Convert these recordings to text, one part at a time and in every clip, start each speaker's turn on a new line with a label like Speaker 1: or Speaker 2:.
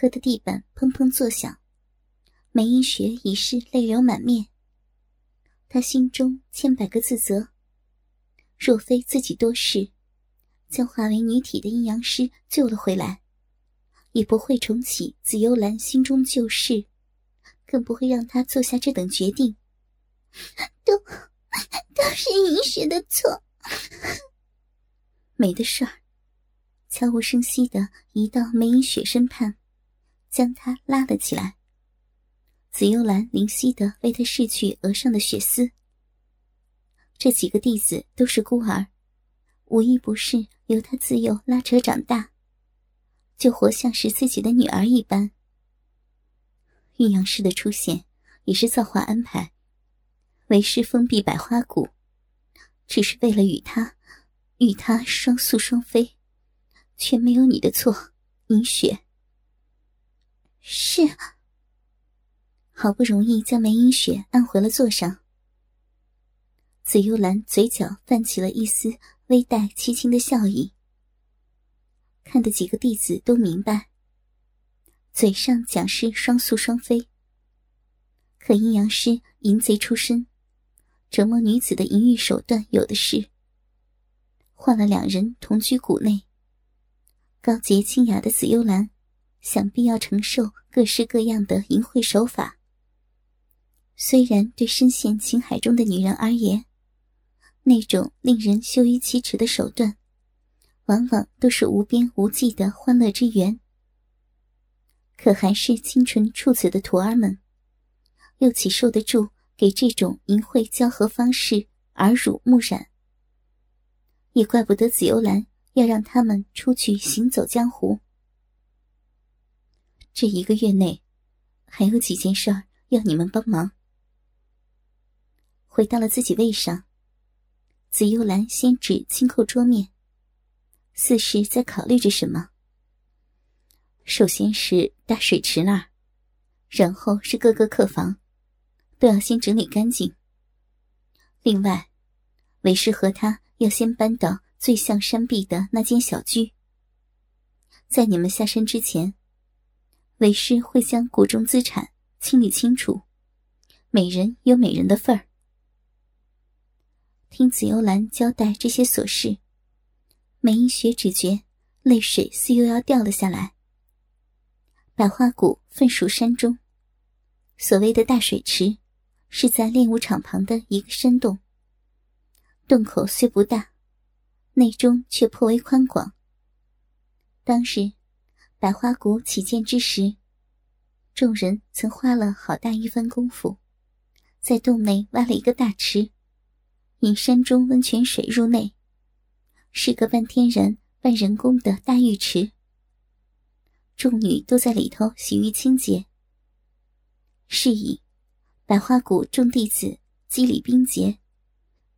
Speaker 1: 磕的地板砰砰作响，梅英雪已是泪流满面。她心中千百个自责：若非自己多事，将化为女体的阴阳师救了回来，也不会重启紫幽兰心中旧事，更不会让她做下这等决定。都都是银雪的错，没的事儿，悄无声息的移到梅英雪身畔。将他拉了起来。紫幽兰灵犀的为他拭去额上的血丝。这几个弟子都是孤儿，无一不是由他自幼拉扯长大，就活像是自己的女儿一般。阴阳师的出现也是造化安排，为师封闭百花谷，只是为了与他，与他双宿双飞，却没有你的错，银雪。是，好不容易将梅英雪按回了座上，紫幽兰嘴角泛起了一丝微带凄清的笑意。看的几个弟子都明白，嘴上讲是双宿双飞，可阴阳师淫贼出身，折磨女子的淫欲手段有的是。换了两人同居谷内，高洁清雅的紫幽兰。想必要承受各式各样的淫秽手法。虽然对深陷情海中的女人而言，那种令人羞于启齿的手段，往往都是无边无际的欢乐之源。可还是清纯处子的徒儿们，又岂受得住给这种淫秽交合方式耳濡目染？也怪不得紫幽兰要让他们出去行走江湖。这一个月内，还有几件事儿要你们帮忙。回到了自己位上，紫幽兰先指轻扣桌面，似是在考虑着什么。首先是大水池那儿，然后是各个客房，都要先整理干净。另外，为师和他要先搬到最像山壁的那间小居，在你们下山之前。为师会将谷中资产清理清楚，每人有每人的份儿。听紫幽兰交代这些琐事，梅英雪只觉泪水似又要掉了下来。百花谷分属山中，所谓的大水池，是在练武场旁的一个山洞。洞口虽不大，内中却颇为宽广。当时。百花谷起建之时，众人曾花了好大一番功夫，在洞内挖了一个大池，引山中温泉水入内，是个半天然半人工的大浴池。众女都在里头洗浴清洁。是以，百花谷众弟子肌理冰洁，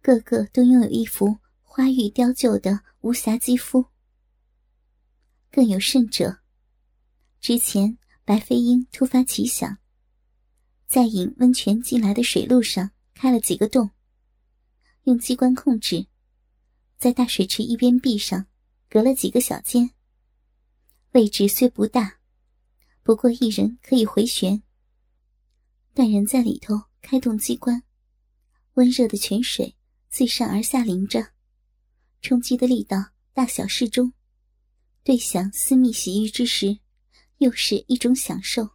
Speaker 1: 个个都拥有一副花玉雕就的无瑕肌肤。更有甚者。之前，白飞鹰突发奇想，在引温泉进来的水路上开了几个洞，用机关控制，在大水池一边壁上隔了几个小间。位置虽不大，不过一人可以回旋。但人在里头开动机关，温热的泉水自上而下淋着，冲击的力道大小适中，对想私密洗浴之时。又是一种享受。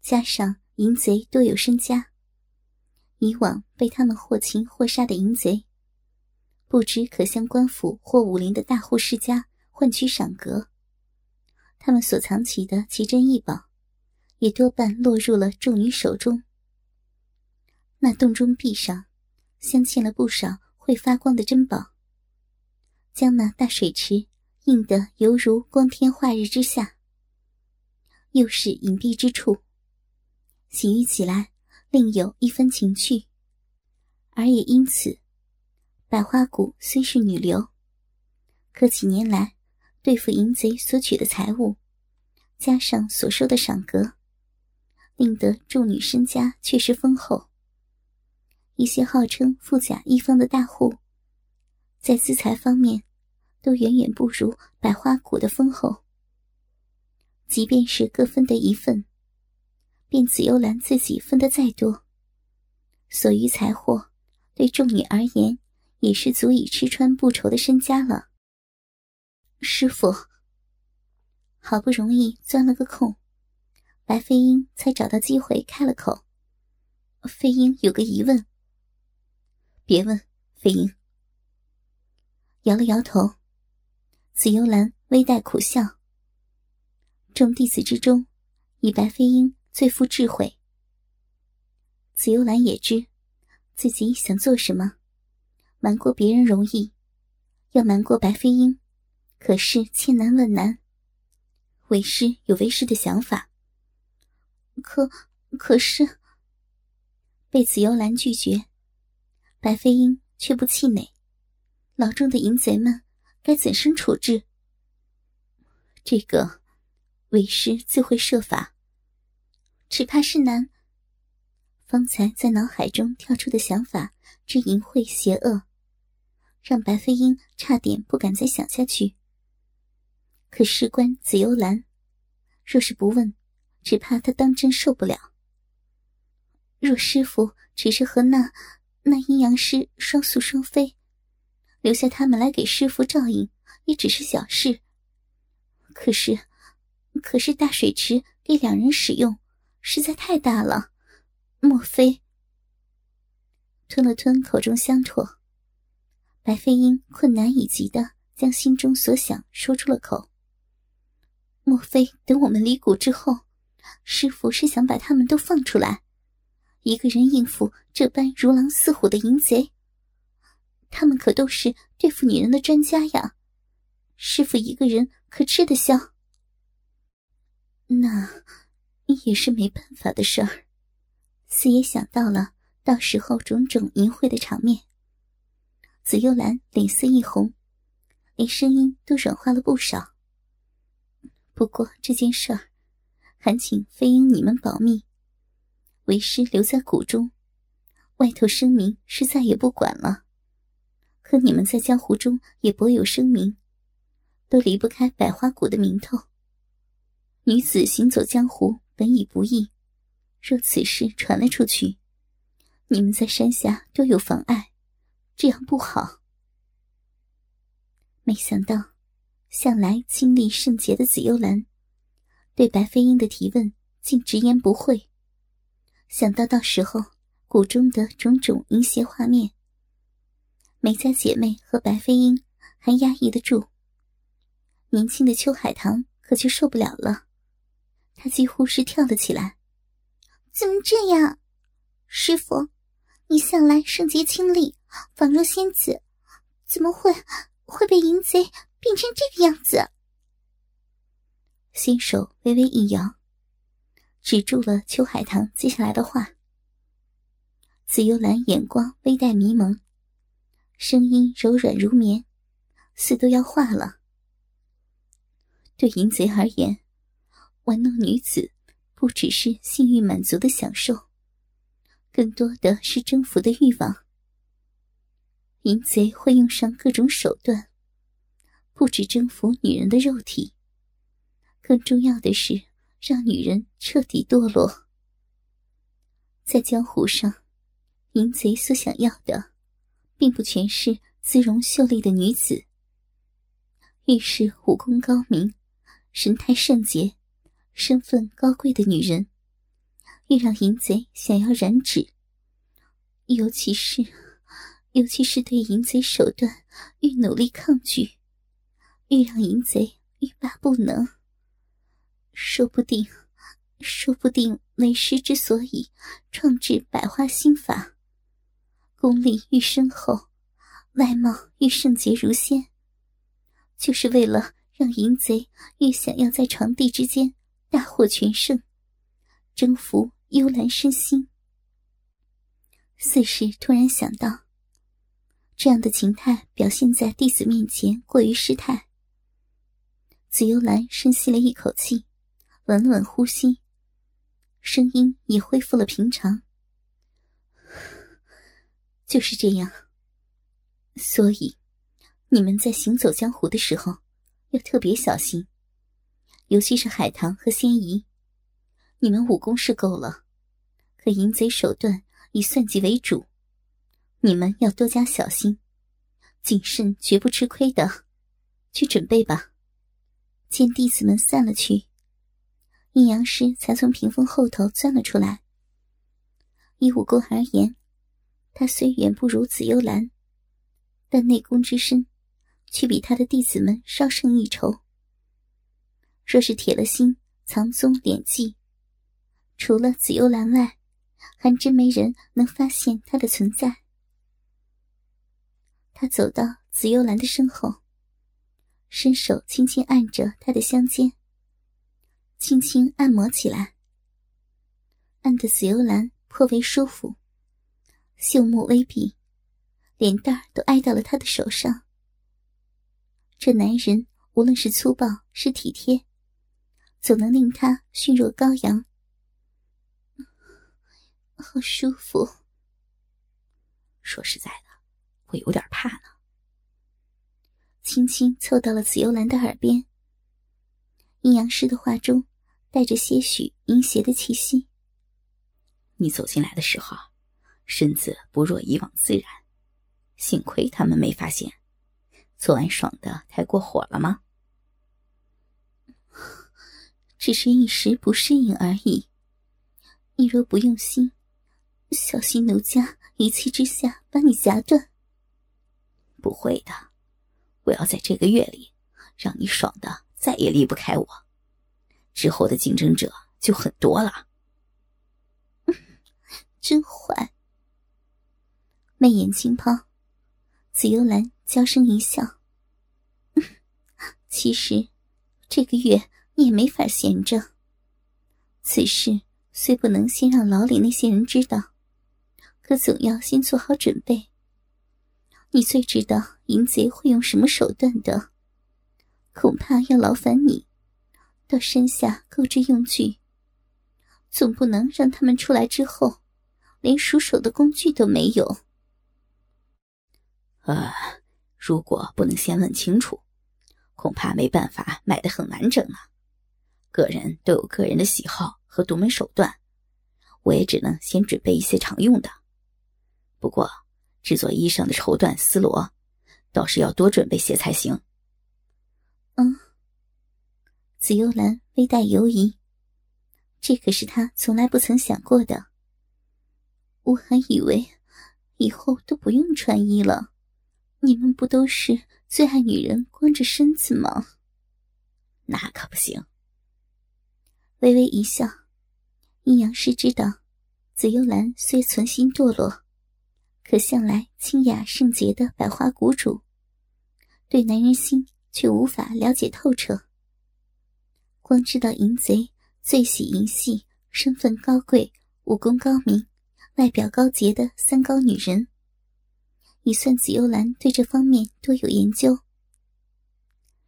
Speaker 1: 加上淫贼多有身家，以往被他们或擒或杀的淫贼，不知可向官府或武林的大户世家换取赏格。他们所藏起的奇珍异宝，也多半落入了众女手中。那洞中壁上，镶嵌了不少会发光的珍宝，将那大水池映得犹如光天化日之下。又是隐蔽之处，洗浴起来另有一番情趣。而也因此，百花谷虽是女流，可几年来对付淫贼所取的财物，加上所收的赏格，令得众女身家确实丰厚。一些号称富甲一方的大户，在资财方面，都远远不如百花谷的丰厚。即便是各分得一份，便紫幽兰自己分得再多，所余财货。对众女而言，也是足以吃穿不愁的身家了。师傅，好不容易钻了个空，白飞鹰才找到机会开了口。飞鹰有个疑问，
Speaker 2: 别问。飞鹰
Speaker 1: 摇了摇头。紫幽兰微带苦笑。众弟子之中，以白飞鹰最富智慧。紫幽兰也知。自己想做什么，瞒过别人容易，要瞒过白飞鹰，可是千难万难。为师有为师的想法，可可是被紫幽兰拒绝，白飞鹰却不气馁。牢中的淫贼们该怎生处置？
Speaker 2: 这个，为师自会设法，
Speaker 1: 只怕是难。方才在脑海中跳出的想法之淫秽邪恶，让白飞鹰差点不敢再想下去。可事关紫幽兰，若是不问，只怕他当真受不了。若师傅只是和那那阴阳师双宿双飞，留下他们来给师傅照应，也只是小事。可是，可是大水池给两人使用，实在太大了。莫非？吞了吞口中香唾，白飞鹰困难以极的将心中所想说出了口。莫非等我们离谷之后，师傅是想把他们都放出来，一个人应付这般如狼似虎的淫贼？他们可都是对付女人的专家呀，师傅一个人可吃得消？
Speaker 2: 那也是没办法的事儿。
Speaker 1: 四爷想到了到时候种种淫秽的场面，紫幽兰脸色一红，连声音都软化了不少。不过这件事儿，还请飞鹰你们保密，为师留在谷中，外头声名是再也不管了。可你们在江湖中也颇有声名，都离不开百花谷的名头。女子行走江湖本已不易。若此事传了出去，你们在山下都有妨碍，这样不好。没想到，向来清丽圣洁的紫幽兰，对白飞鹰的提问竟直言不讳。想到到时候谷中的种种淫邪画面，梅家姐妹和白飞鹰还压抑得住，年轻的秋海棠可就受不了了，他几乎是跳了起来。怎么这样，师傅？你向来圣洁清丽，仿若仙子，怎么会会被淫贼变成这个样子？新手微微一摇，止住了秋海棠接下来的话。紫幽兰眼光微带迷蒙，声音柔软如绵，似都要化了。对淫贼而言，玩弄女子。不只是性欲满足的享受，更多的是征服的欲望。淫贼会用上各种手段，不止征服女人的肉体，更重要的是让女人彻底堕落。在江湖上，淫贼所想要的，并不全是姿容秀丽的女子，越是武功高明、神态圣洁。身份高贵的女人，越让淫贼想要染指。尤其是，尤其是对淫贼手段越努力抗拒，越让淫贼欲罢不能。说不定，说不定为师之所以创制百花心法，功力愈深厚，外貌愈圣洁如仙，就是为了让淫贼越想要在床地之间。大获全胜，征服幽兰身心。四世突然想到，这样的情态表现在弟子面前过于失态。紫幽兰深吸了一口气，稳稳呼吸，声音也恢复了平常。就是这样，所以你们在行走江湖的时候要特别小心，尤其是海棠和仙怡。你们武功是够了，可淫贼手段以算计为主，你们要多加小心，谨慎绝不吃亏的。去准备吧。见弟子们散了去，阴阳师才从屏风后头钻了出来。以武功而言。他虽远不如紫幽兰，但内功之深，却比他的弟子们稍胜一筹。若是铁了心藏踪敛迹，除了紫幽兰外，还真没人能发现他的存在。他走到紫幽兰的身后，伸手轻轻按着她的香肩，轻轻按摩起来，按得紫幽兰颇为舒服。秀目微闭，脸蛋儿都挨到了他的手上。这男人无论是粗暴是体贴，总能令他心若羔羊。好舒服。
Speaker 2: 说实在的，我有点怕呢。
Speaker 1: 轻轻凑到了紫幽兰的耳边，阴阳师的话中带着些许阴邪的气息。
Speaker 2: 你走进来的时候。身子不若以往自然，幸亏他们没发现。昨晚爽的太过火了吗？
Speaker 1: 只是一时不适应而已。你若不用心，小心奴家一气之下把你夹断。
Speaker 2: 不会的，我要在这个月里让你爽的再也离不开我。之后的竞争者就很多了。
Speaker 1: 真坏。媚眼轻抛，紫幽兰娇声一笑：“ 其实，这个月也没法闲着。此事虽不能先让牢里那些人知道，可总要先做好准备。你最知道淫贼会用什么手段的，恐怕要劳烦你到山下购置用具。总不能让他们出来之后，连熟手的工具都没有。”
Speaker 2: 呃，如果不能先问清楚，恐怕没办法买的很完整啊。个人都有个人的喜好和独门手段，我也只能先准备一些常用的。不过，制作衣裳的绸缎丝罗，倒是要多准备些才行。
Speaker 1: 嗯，紫幽兰微带犹疑，这可是她从来不曾想过的。我还以为以后都不用穿衣了。你们不都是最爱女人光着身子吗？
Speaker 2: 那可不行。
Speaker 1: 微微一笑，阴阳师知道，紫幽兰虽存心堕落，可向来清雅圣洁的百花谷主，对男人心却无法了解透彻。光知道淫贼最喜淫戏，身份高贵，武功高明，外表高洁的三高女人。也算紫幽兰对这方面多有研究。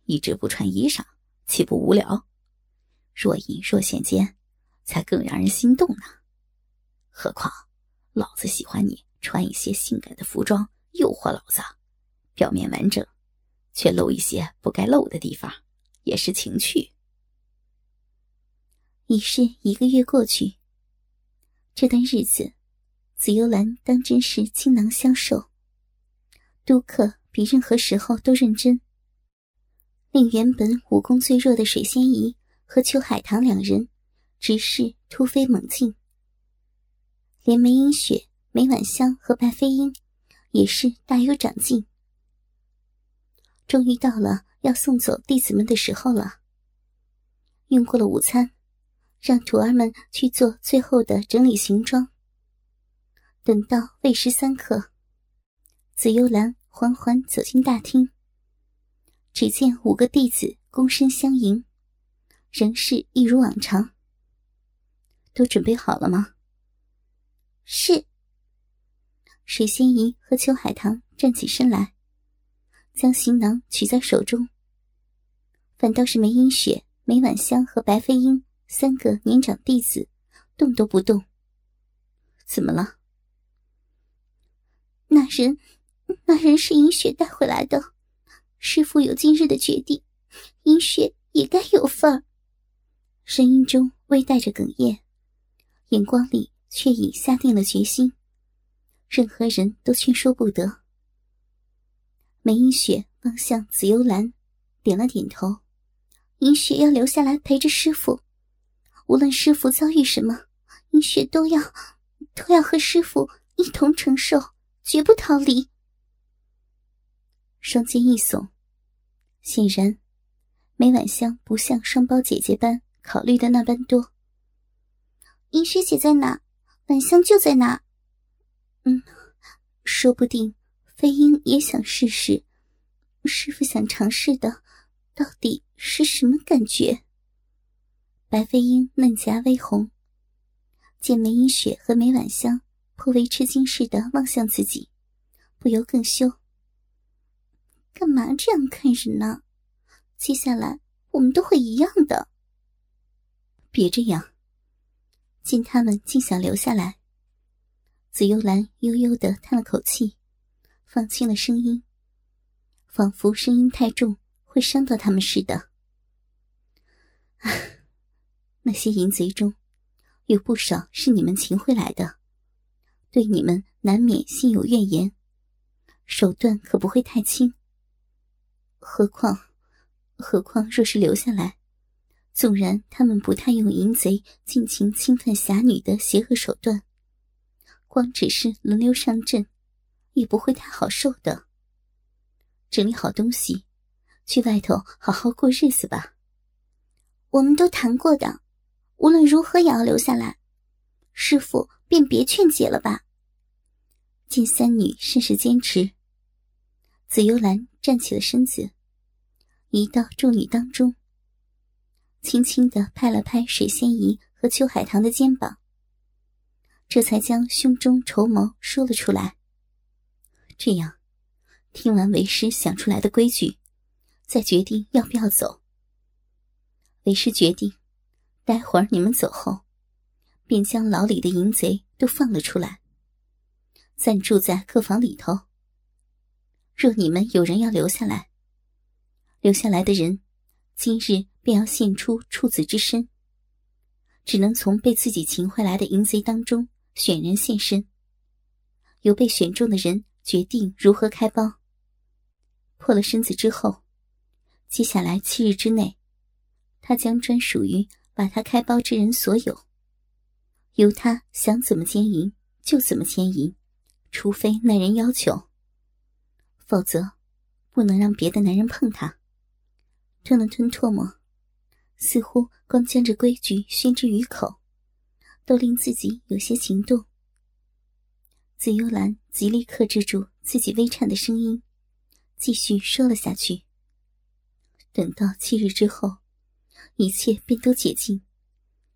Speaker 2: 一直不穿衣裳，岂不无聊？若隐若现间，才更让人心动呢。何况，老子喜欢你穿一些性感的服装，诱惑老子。表面完整，却露一些不该露的地方，也是情趣。
Speaker 1: 已是一个月过去，这段日子，紫幽兰当真是倾囊相授。督课比任何时候都认真，令原本武功最弱的水仙仪和邱海棠两人，直是突飞猛进。连梅英雪、梅婉香和白飞鹰，也是大有长进。终于到了要送走弟子们的时候了。用过了午餐，让徒儿们去做最后的整理行装。等到未时三刻。紫幽兰缓缓走进大厅，只见五个弟子躬身相迎，
Speaker 3: 仍是一如往常。
Speaker 1: 都准备好了吗？
Speaker 3: 是。水仙姨和秋海棠站起身来，将行囊取在手中。反倒是梅英雪、梅婉香和白飞鹰三个年长弟子，动都不动。
Speaker 1: 怎么了？
Speaker 3: 那人，那人是银雪带回来的。师傅有今日的决定，银雪也该有份儿。声音中微带着哽咽，眼光里却已下定了决心，任何人都劝说不得。梅英雪望向紫幽兰，点了点头。银雪要留下来陪着师傅，无论师傅遭遇什么，银雪都要都要和师傅一同承受，绝不逃离。双肩一耸。显然，梅婉香不像双胞姐姐般考虑的那般多。银雪姐在哪，婉香就在哪。嗯，说不定飞鹰也想试试。师傅想尝试的，到底是什么感觉？白飞鹰嫩颊微红，见梅英雪和梅婉香颇为吃惊似的望向自己，不由更羞。干嘛这样看人呢？接下来我们都会一样的。
Speaker 1: 别这样。
Speaker 3: 见他们竟想留下来，紫幽兰悠悠的叹了口气，放轻了声音，仿佛声音太重会伤到他们似的。
Speaker 1: 那些淫贼中，有不少是你们擒回来的，对你们难免心有怨言，手段可不会太轻。何况，何况若是留下来，纵然他们不太用淫贼尽情侵犯侠女的邪恶手段，光只是轮流上阵，也不会太好受的。整理好东西，去外头好好过日子吧。
Speaker 3: 我们都谈过的，无论如何也要留下来。师傅便别劝解了吧。
Speaker 1: 见三女甚是坚持，紫幽兰站起了身子。移到众女当中，轻轻的拍了拍水仙姨和秋海棠的肩膀，这才将胸中筹谋说了出来。这样，听完为师想出来的规矩，再决定要不要走。为师决定，待会儿你们走后，便将牢里的淫贼都放了出来，暂住在客房里头。若你们有人要留下来，留下来的人，今日便要献出处子之身。只能从被自己擒回来的淫贼当中选人现身，由被选中的人决定如何开包。破了身子之后，接下来七日之内，他将专属于把他开包之人所有，由他想怎么奸淫就怎么奸淫，除非那人要求，否则不能让别的男人碰他。吞了吞唾沫，似乎光将这规矩宣之于口，都令自己有些情动。紫幽兰极力克制住自己微颤的声音，继续说了下去。等到七日之后，一切便都解禁，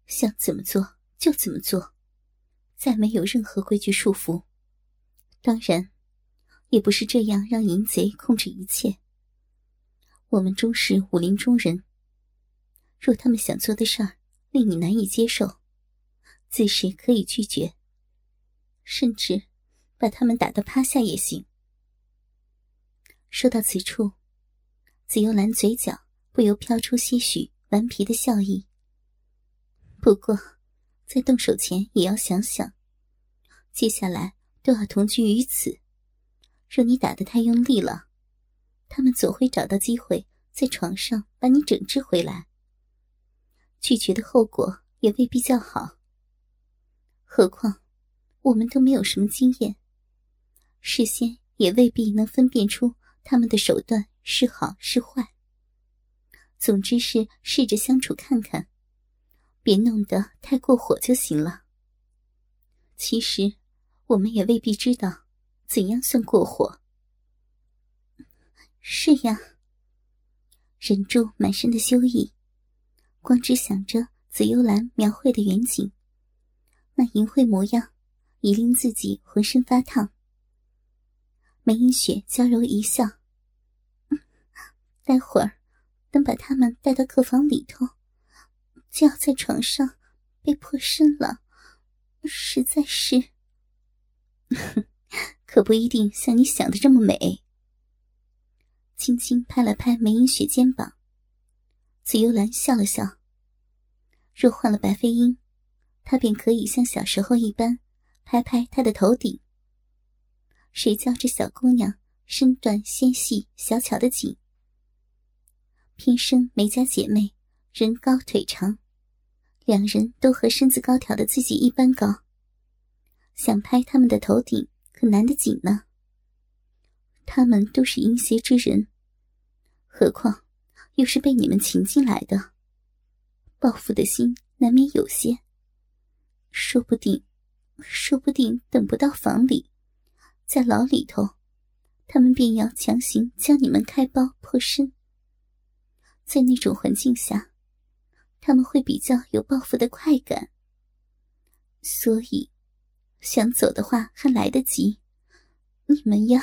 Speaker 1: 想怎么做就怎么做，再没有任何规矩束缚。当然，也不是这样让淫贼控制一切。我们终是武林中人。若他们想做的事儿令你难以接受，自是可以拒绝，甚至把他们打得趴下也行。说到此处，紫幽兰嘴角不由飘出些许顽皮的笑意。不过，在动手前也要想想，接下来都要同居于此，若你打得太用力了。他们总会找到机会在床上把你整治回来。拒绝的后果也未必较好。何况，我们都没有什么经验，事先也未必能分辨出他们的手段是好是坏。总之是试着相处看看，别弄得太过火就行了。其实，我们也未必知道怎样算过火。
Speaker 3: 是呀，
Speaker 1: 忍住满身的羞意，光只想着紫幽兰描绘的远景，那淫秽模样已令自己浑身发烫。梅英雪娇柔一笑：“待会儿等把他们带到客房里头，就要在床上被破身了，实在是 可不一定像你想的这么美。”轻轻拍了拍梅英雪肩膀，紫幽兰笑了笑。若换了白飞鹰，她便可以像小时候一般，拍拍她的头顶。谁叫这小姑娘身段纤细、小巧的紧？偏生梅家姐妹人高腿长，两人都和身子高挑的自己一般高，想拍他们的头顶可难得紧呢。他们都是阴邪之人，何况又是被你们擒进来的，报复的心难免有些。说不定，说不定等不到房里。在牢里头，他们便要强行将你们开包破身。在那种环境下，他们会比较有报复的快感。所以，想走的话还来得及。你们呀，